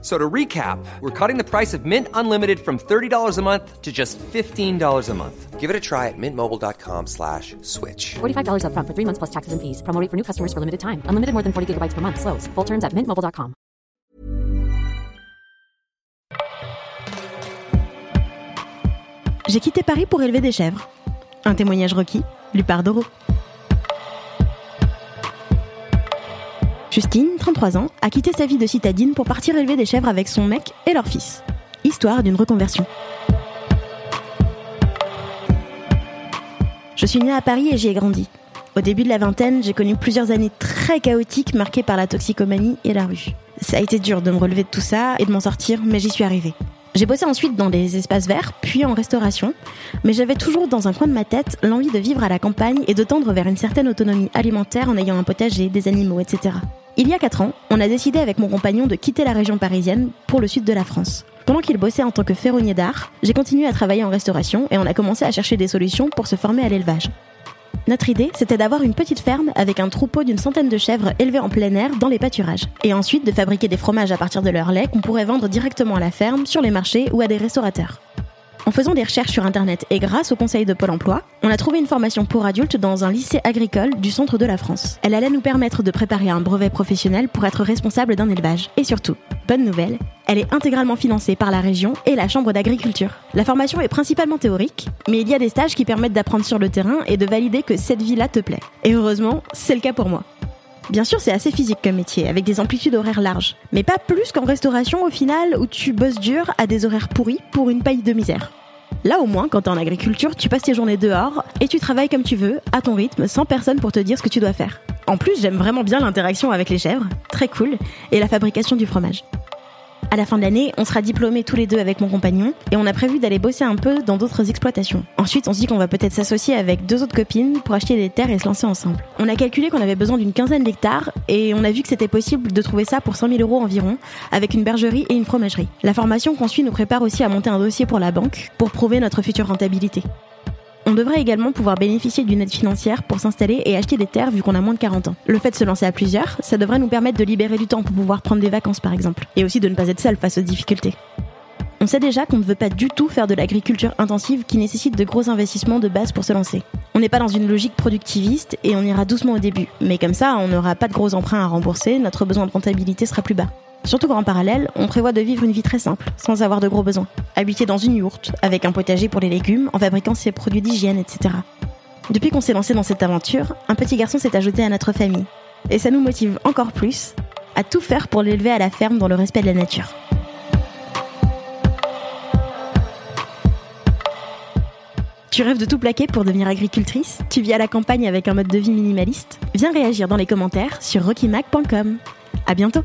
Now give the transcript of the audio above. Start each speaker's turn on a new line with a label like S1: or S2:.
S1: So to recap, we're cutting the price of Mint Unlimited from $30 a month to just $15 a month.
S2: Give it a try at mintmobile.com slash switch.
S3: $45 upfront for three months plus taxes and fees. Promo rate for new customers for limited time. Unlimited more than 40 gigabytes per month. Slows. Full terms at mintmobile.com.
S4: J'ai quitté Paris pour élever des chèvres. Un témoignage requis, lu par Doro. Justine, 33 ans, a quitté sa vie de citadine pour partir élever des chèvres avec son mec et leur fils. Histoire d'une reconversion. Je suis née à Paris et j'y ai grandi. Au début de la vingtaine, j'ai connu plusieurs années très chaotiques marquées par la toxicomanie et la rue. Ça a été dur de me relever de tout ça et de m'en sortir, mais j'y suis arrivée. J'ai bossé ensuite dans des espaces verts, puis en restauration, mais j'avais toujours dans un coin de ma tête l'envie de vivre à la campagne et de tendre vers une certaine autonomie alimentaire en ayant un potager, des animaux, etc. Il y a 4 ans, on a décidé avec mon compagnon de quitter la région parisienne pour le sud de la France. Pendant qu'il bossait en tant que ferronnier d'art, j'ai continué à travailler en restauration et on a commencé à chercher des solutions pour se former à l'élevage. Notre idée, c'était d'avoir une petite ferme avec un troupeau d'une centaine de chèvres élevées en plein air dans les pâturages. Et ensuite de fabriquer des fromages à partir de leur lait qu'on pourrait vendre directement à la ferme, sur les marchés ou à des restaurateurs. En faisant des recherches sur Internet et grâce au conseil de Pôle Emploi, on a trouvé une formation pour adultes dans un lycée agricole du centre de la France. Elle allait nous permettre de préparer un brevet professionnel pour être responsable d'un élevage. Et surtout, bonne nouvelle, elle est intégralement financée par la région et la Chambre d'agriculture. La formation est principalement théorique, mais il y a des stages qui permettent d'apprendre sur le terrain et de valider que cette vie-là te plaît. Et heureusement, c'est le cas pour moi. Bien sûr, c'est assez physique comme métier, avec des amplitudes horaires larges. Mais pas plus qu'en restauration au final, où tu bosses dur à des horaires pourris pour une paille de misère. Là au moins, quand t'es en agriculture, tu passes tes journées dehors et tu travailles comme tu veux, à ton rythme, sans personne pour te dire ce que tu dois faire. En plus, j'aime vraiment bien l'interaction avec les chèvres, très cool, et la fabrication du fromage. À la fin de l'année, on sera diplômés tous les deux avec mon compagnon et on a prévu d'aller bosser un peu dans d'autres exploitations. Ensuite, on se dit qu'on va peut-être s'associer avec deux autres copines pour acheter des terres et se lancer ensemble. On a calculé qu'on avait besoin d'une quinzaine d'hectares et on a vu que c'était possible de trouver ça pour 100 000 euros environ avec une bergerie et une fromagerie. La formation qu'on suit nous prépare aussi à monter un dossier pour la banque pour prouver notre future rentabilité. On devrait également pouvoir bénéficier d'une aide financière pour s'installer et acheter des terres vu qu'on a moins de 40 ans. Le fait de se lancer à plusieurs, ça devrait nous permettre de libérer du temps pour pouvoir prendre des vacances par exemple, et aussi de ne pas être seul face aux difficultés. On sait déjà qu'on ne veut pas du tout faire de l'agriculture intensive qui nécessite de gros investissements de base pour se lancer. On n'est pas dans une logique productiviste et on ira doucement au début, mais comme ça on n'aura pas de gros emprunts à rembourser, notre besoin de rentabilité sera plus bas. Surtout qu'en parallèle, on prévoit de vivre une vie très simple, sans avoir de gros besoins. Habiter dans une yourte, avec un potager pour les légumes, en fabriquant ses produits d'hygiène, etc. Depuis qu'on s'est lancé dans cette aventure, un petit garçon s'est ajouté à notre famille. Et ça nous motive encore plus à tout faire pour l'élever à la ferme dans le respect de la nature. Tu rêves de tout plaquer pour devenir agricultrice? Tu vis à la campagne avec un mode de vie minimaliste? Viens réagir dans les commentaires sur rockymac.com. À bientôt